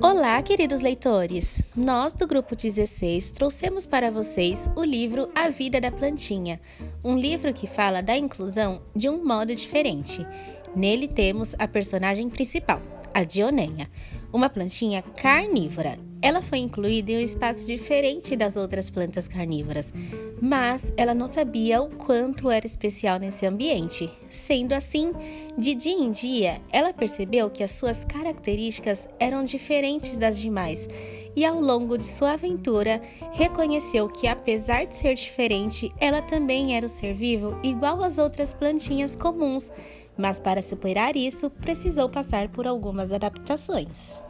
Olá, queridos leitores! Nós do grupo 16 trouxemos para vocês o livro A Vida da Plantinha, um livro que fala da inclusão de um modo diferente. Nele temos a personagem principal, a Dioneia, uma plantinha carnívora. Ela foi incluída em um espaço diferente das outras plantas carnívoras, mas ela não sabia o quanto era especial nesse ambiente. Sendo assim, de dia em dia, ela percebeu que as suas características eram diferentes das demais e, ao longo de sua aventura, reconheceu que, apesar de ser diferente, ela também era um ser vivo igual às outras plantinhas comuns mas para superar isso, precisou passar por algumas adaptações.